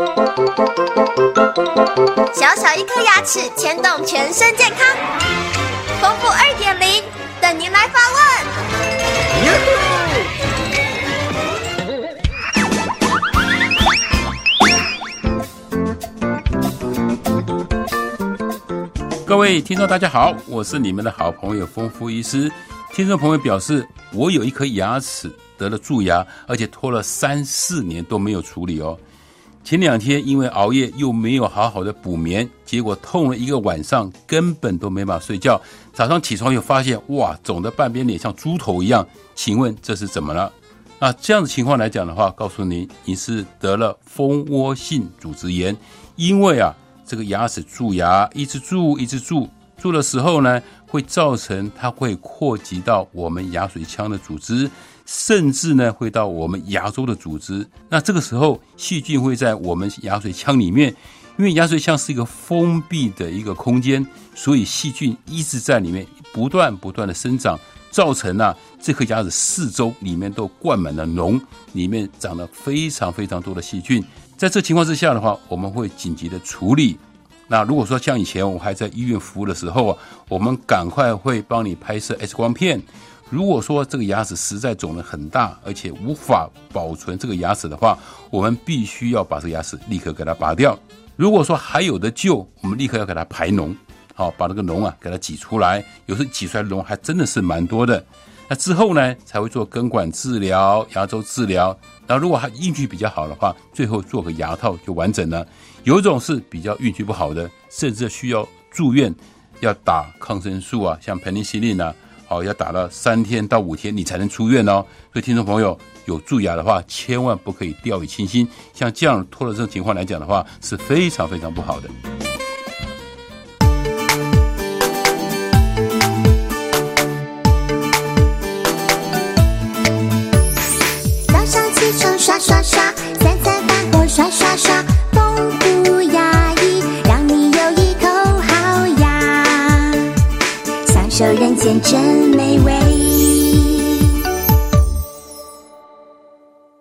小小一颗牙齿牵动全身健康，丰富二点零等您来发问。各位听众，大家好，我是你们的好朋友丰富医师。听众朋友表示，我有一颗牙齿得了蛀牙，而且拖了三四年都没有处理哦。前两天因为熬夜又没有好好的补眠，结果痛了一个晚上，根本都没法睡觉。早上起床又发现，哇，肿的半边脸像猪头一样。请问这是怎么了？啊，这样的情况来讲的话，告诉您，你是得了蜂窝性组织炎。因为啊，这个牙齿蛀牙一直蛀，一直蛀，蛀的时候呢，会造成它会扩及到我们牙髓腔的组织。甚至呢，会到我们牙周的组织。那这个时候，细菌会在我们牙髓腔里面，因为牙髓腔是一个封闭的一个空间，所以细菌一直在里面不断不断的生长，造成啊这颗牙齿四周里面都灌满了脓，里面长了非常非常多的细菌。在这情况之下的话，我们会紧急的处理。那如果说像以前我还在医院服务的时候啊，我们赶快会帮你拍摄 X 光片。如果说这个牙齿实在肿得很大，而且无法保存这个牙齿的话，我们必须要把这个牙齿立刻给它拔掉。如果说还有的救，我们立刻要给它排脓，好把那个脓啊给它挤出来。有时挤出来的脓还真的是蛮多的。那之后呢，才会做根管治疗、牙周治疗。然后如果还运气比较好的话，最后做个牙套就完整了。有一种是比较运气不好的，甚至需要住院，要打抗生素啊，像盆尼西林啊。好，要打了三天到五天，你才能出院哦。所以听众朋友有蛀牙的话，千万不可以掉以轻心。像这样拖了这种情况来讲的话，是非常非常不好的。早上起床刷刷刷，人间真美味。